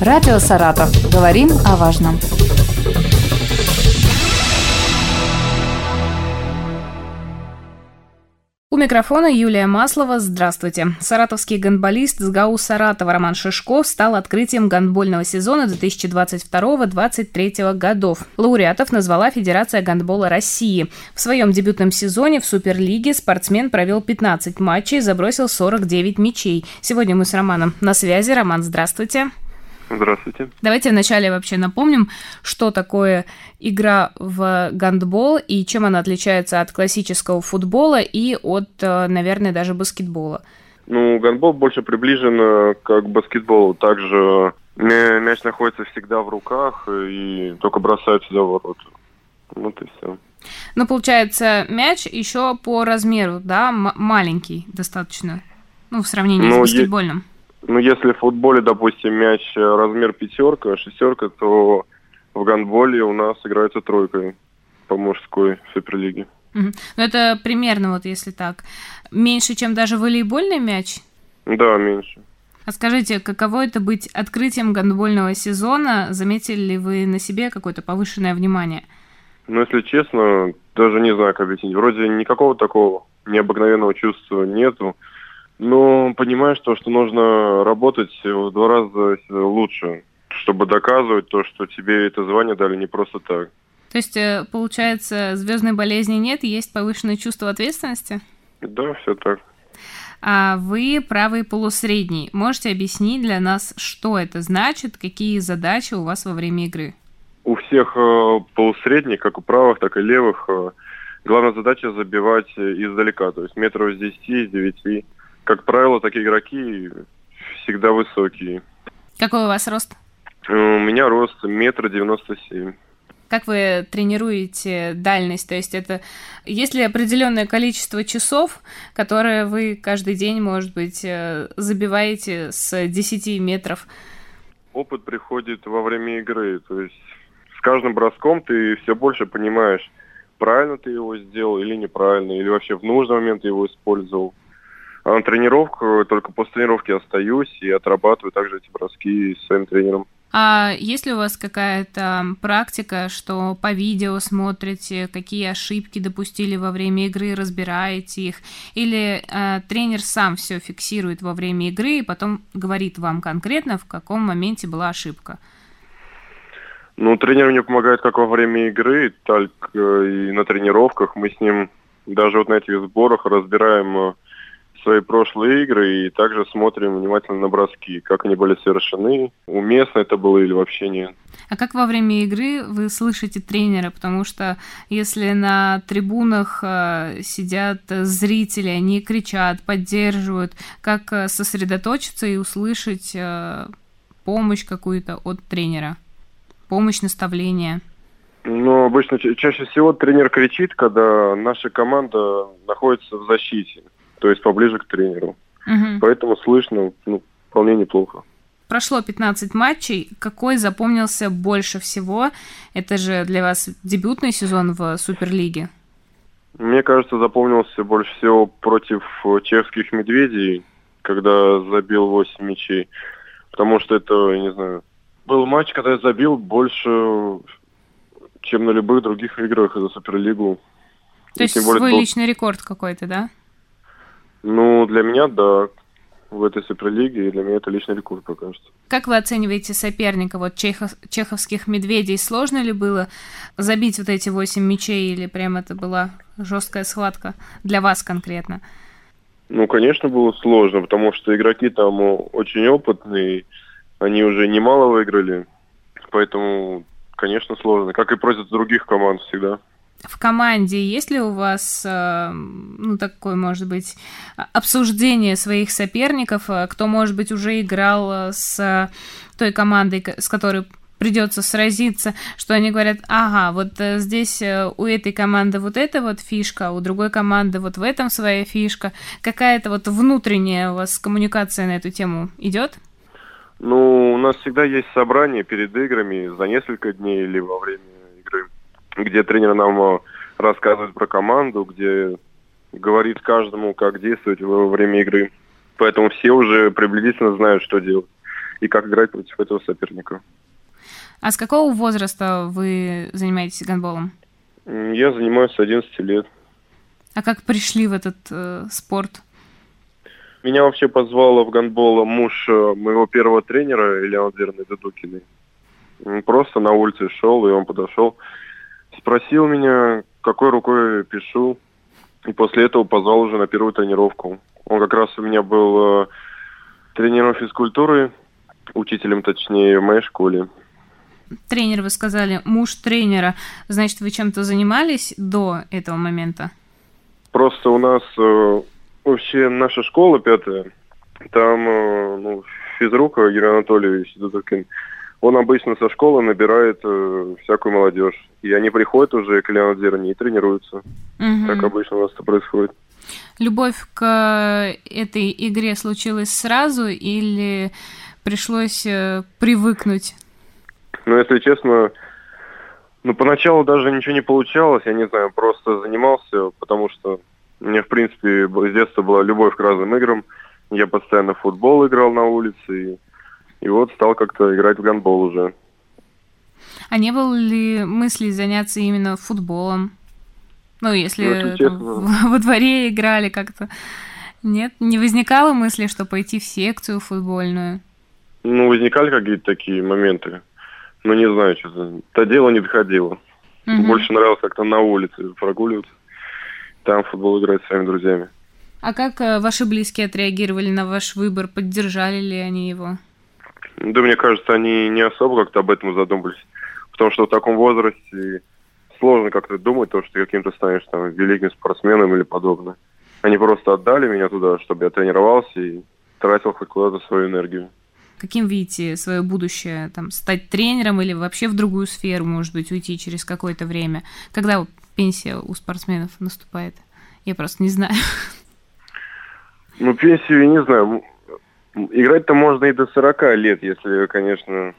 Радио «Саратов». Говорим о важном. У микрофона Юлия Маслова. Здравствуйте. Саратовский гандболист с ГАУ Саратова Роман Шишков стал открытием гандбольного сезона 2022-2023 годов. Лауреатов назвала Федерация гандбола России. В своем дебютном сезоне в Суперлиге спортсмен провел 15 матчей и забросил 49 мячей. Сегодня мы с Романом на связи. Роман, здравствуйте. Здравствуйте. Давайте вначале вообще напомним, что такое игра в гандбол и чем она отличается от классического футбола и от, э, наверное, даже баскетбола. Ну, гандбол больше приближен э, к баскетболу. Также мяч находится всегда в руках и только бросается за ворот. Вот и все. Ну, получается, мяч еще по размеру, да, М- маленький достаточно, ну, в сравнении ну, с баскетбольным. Е- ну, если в футболе, допустим, мяч э, размер пятерка, шестерка, то в гандболе у нас играется тройкой по мужской суперлиге. Угу. Ну, это примерно вот если так. Меньше, чем даже волейбольный мяч? Да, меньше. А скажите, каково это быть открытием гандбольного сезона? Заметили ли вы на себе какое-то повышенное внимание? Ну, если честно, даже не знаю, как объяснить. Вроде никакого такого необыкновенного чувства нету. Но понимаешь то, что нужно работать в два раза лучше, чтобы доказывать то, что тебе это звание дали не просто так. То есть, э, получается, звездной болезни нет, есть повышенное чувство ответственности? Да, все так. А вы правый полусредний. Можете объяснить для нас, что это значит, какие задачи у вас во время игры? У всех э, полусредних, как у правых, так и левых, э, главная задача забивать издалека, то есть метров с 10, с 9 как правило, такие игроки всегда высокие. Какой у вас рост? У меня рост метр девяносто семь. Как вы тренируете дальность? То есть это есть ли определенное количество часов, которые вы каждый день, может быть, э, забиваете с 10 метров? Опыт приходит во время игры. То есть с каждым броском ты все больше понимаешь, правильно ты его сделал или неправильно, или вообще в нужный момент его использовал. А на тренировку только после тренировки остаюсь и отрабатываю также эти броски с своим тренером. А есть ли у вас какая-то практика, что по видео смотрите, какие ошибки допустили во время игры, разбираете их? Или э, тренер сам все фиксирует во время игры и потом говорит вам конкретно, в каком моменте была ошибка? Ну, тренер мне помогает как во время игры, так и на тренировках. Мы с ним даже вот на этих сборах разбираем э, свои прошлые игры и также смотрим внимательно на броски, как они были совершены, уместно это было или вообще нет. А как во время игры вы слышите тренера? Потому что если на трибунах э, сидят зрители, они кричат, поддерживают, как э, сосредоточиться и услышать э, помощь какую-то от тренера? Помощь, наставление? Ну, обычно чаще всего тренер кричит, когда наша команда находится в защите то есть поближе к тренеру. Угу. Поэтому слышно ну, вполне неплохо. Прошло 15 матчей. Какой запомнился больше всего? Это же для вас дебютный сезон в Суперлиге. Мне кажется, запомнился больше всего против чешских медведей, когда забил 8 мячей. Потому что это, не знаю, был матч, когда я забил больше, чем на любых других играх за Суперлигу. То есть свой был... личный рекорд какой-то, да? Ну, для меня, да, в этой суперлиге, и для меня это личный рекорд пока что. Как вы оцениваете соперника? Вот чехов, чеховских медведей сложно ли было забить вот эти восемь мячей, или прям это была жесткая схватка для вас конкретно? Ну, конечно, было сложно, потому что игроки там очень опытные, они уже немало выиграли, поэтому, конечно, сложно, как и против других команд всегда в команде есть ли у вас, э, ну, такое, может быть, обсуждение своих соперников, э, кто, может быть, уже играл э, с той командой, с которой придется сразиться, что они говорят, ага, вот здесь у этой команды вот эта вот фишка, а у другой команды вот в этом своя фишка. Какая-то вот внутренняя у вас коммуникация на эту тему идет? Ну, у нас всегда есть собрание перед играми за несколько дней или во время где тренер нам э, рассказывает про команду, где говорит каждому, как действовать во время игры. Поэтому все уже приблизительно знают, что делать. и как играть против этого соперника. А с какого возраста вы занимаетесь гандболом? Я занимаюсь с 11 лет. А как пришли в этот э, спорт? Меня вообще позвал в гандбол муж э, моего первого тренера, Илья Владимировны Дудукиной. Просто на улице шел, и он подошел, спросил меня, какой рукой пишу, и после этого позвал уже на первую тренировку. Он как раз у меня был э, тренером физкультуры, учителем точнее, в моей школе. Тренер, вы сказали, муж тренера. Значит, вы чем-то занимались до этого момента? Просто у нас э, вообще наша школа пятая, там э, ну, физрука Юрий Анатольевич Дудукин, он обычно со школы набирает э, всякую молодежь. И они приходят уже к Леонардерне и тренируются. Угу. Так обычно у нас это происходит. Любовь к этой игре случилась сразу или пришлось э, привыкнуть? Ну, если честно, ну, поначалу даже ничего не получалось, я не знаю, просто занимался, потому что у меня, в принципе, с детства была любовь к разным играм. Я постоянно в футбол играл на улице, и, и вот стал как-то играть в гандбол уже. А не было ли мысли заняться именно футболом? Ну, если ну, там, во дворе играли как-то. Нет? Не возникало мысли, что пойти в секцию футбольную? Ну, возникали какие-то такие моменты. Ну, не знаю, что-то. То дело не доходило. Угу. Больше нравилось как-то на улице прогуливаться там футбол играть с своими друзьями. А как э, ваши близкие отреагировали на ваш выбор? Поддержали ли они его? Да, мне кажется, они не особо как-то об этом задумывались. Потому что в таком возрасте сложно как-то думать, то, что ты каким-то станешь там великим спортсменом или подобное. Они просто отдали меня туда, чтобы я тренировался и тратил хоть куда-то свою энергию. Каким видите свое будущее? Там, стать тренером или вообще в другую сферу, может быть, уйти через какое-то время? Когда пенсия у спортсменов наступает? Я просто не знаю. Ну, пенсию я не знаю. Играть-то можно и до 40 лет, если, конечно,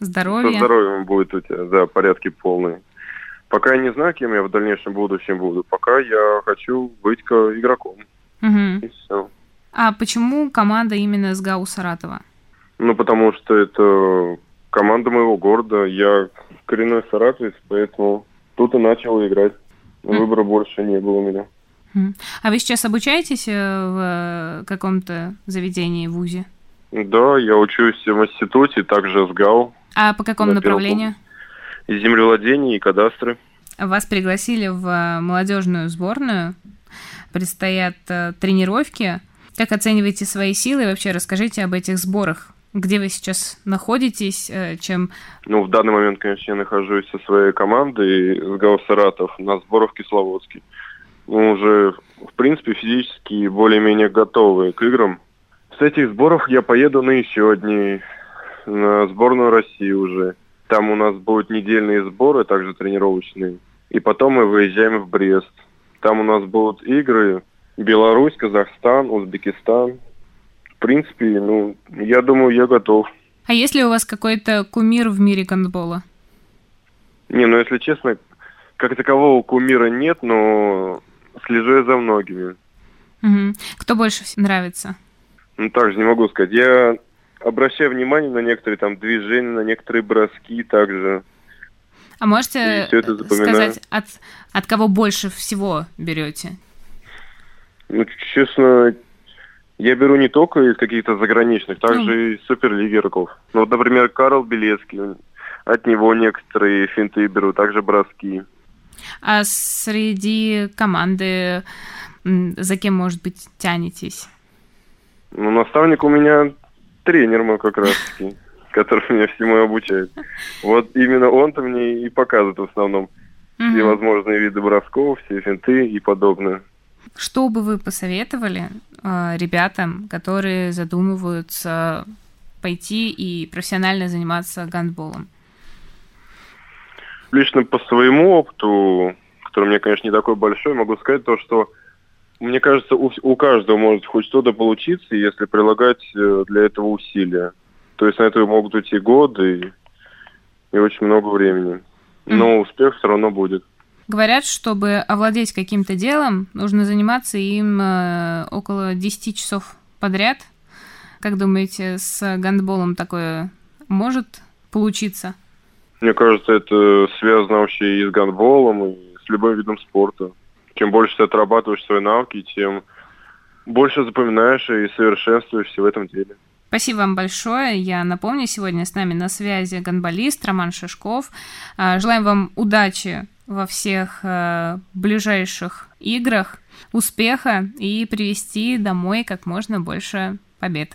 здоровье. со здоровьем будет у тебя, да, порядки полные. Пока я не знаю, кем я в дальнейшем будущем буду. Пока я хочу быть игроком. Угу. И все. А почему команда именно с ГАУ Саратова? Ну, потому что это команда моего города. Я коренной саратовец, поэтому тут и начал играть. Выбора mm. больше не было у меня. А вы сейчас обучаетесь э, в каком-то заведении, в ВУЗе? Да, я учусь в институте, также с ГАУ. А по какому направлению? Землевладение и кадастры. Вас пригласили в э, молодежную сборную. Предстоят э, тренировки. Как оцениваете свои силы? И вообще расскажите об этих сборах. Где вы сейчас находитесь, э, чем... Ну, в данный момент, конечно, я нахожусь со своей командой с ГАО «Саратов» на сборах в Кисловодске. Мы уже, в принципе, физически более-менее готовы к играм. С этих сборов я поеду на еще одни, на сборную России уже. Там у нас будут недельные сборы, также тренировочные. И потом мы выезжаем в Брест. Там у нас будут игры Беларусь, Казахстан, Узбекистан, принципе, ну, я думаю, я готов. А есть ли у вас какой-то кумир в мире гандбола? Не, ну, если честно, как такового кумира нет, но слежу я за многими. Угу. Кто больше нравится? Ну, также не могу сказать. Я обращаю внимание на некоторые там движения, на некоторые броски также. А можете сказать, от, от кого больше всего берете? Ну, честно, я беру не только из каких-то заграничных, также mm. из суперлиги игроков. Ну, вот, например, Карл Белецкий, от него некоторые финты беру, также броски. А среди команды за кем, может быть, тянетесь? Ну, наставник у меня тренер мой как раз-таки, который меня всему обучает. Вот именно он-то мне и показывает в основном все возможные виды бросков, все финты и подобное. Что бы вы посоветовали э, ребятам, которые задумываются пойти и профессионально заниматься гандболом? Лично по своему опыту, который у меня, конечно, не такой большой, могу сказать то, что мне кажется, у, у каждого может хоть что-то получиться, если прилагать э, для этого усилия. То есть на это могут уйти годы и, и очень много времени. Но mm-hmm. успех все равно будет. Говорят, чтобы овладеть каким-то делом, нужно заниматься им э, около 10 часов подряд. Как думаете, с гандболом такое может получиться? Мне кажется, это связано вообще и с гандболом, и с любым видом спорта. Чем больше ты отрабатываешь свои навыки, тем больше запоминаешь и совершенствуешься в этом деле. Спасибо вам большое. Я напомню, сегодня с нами на связи гонболист Роман Шишков. А, желаем вам удачи во всех э, ближайших играх, успеха и привести домой как можно больше побед.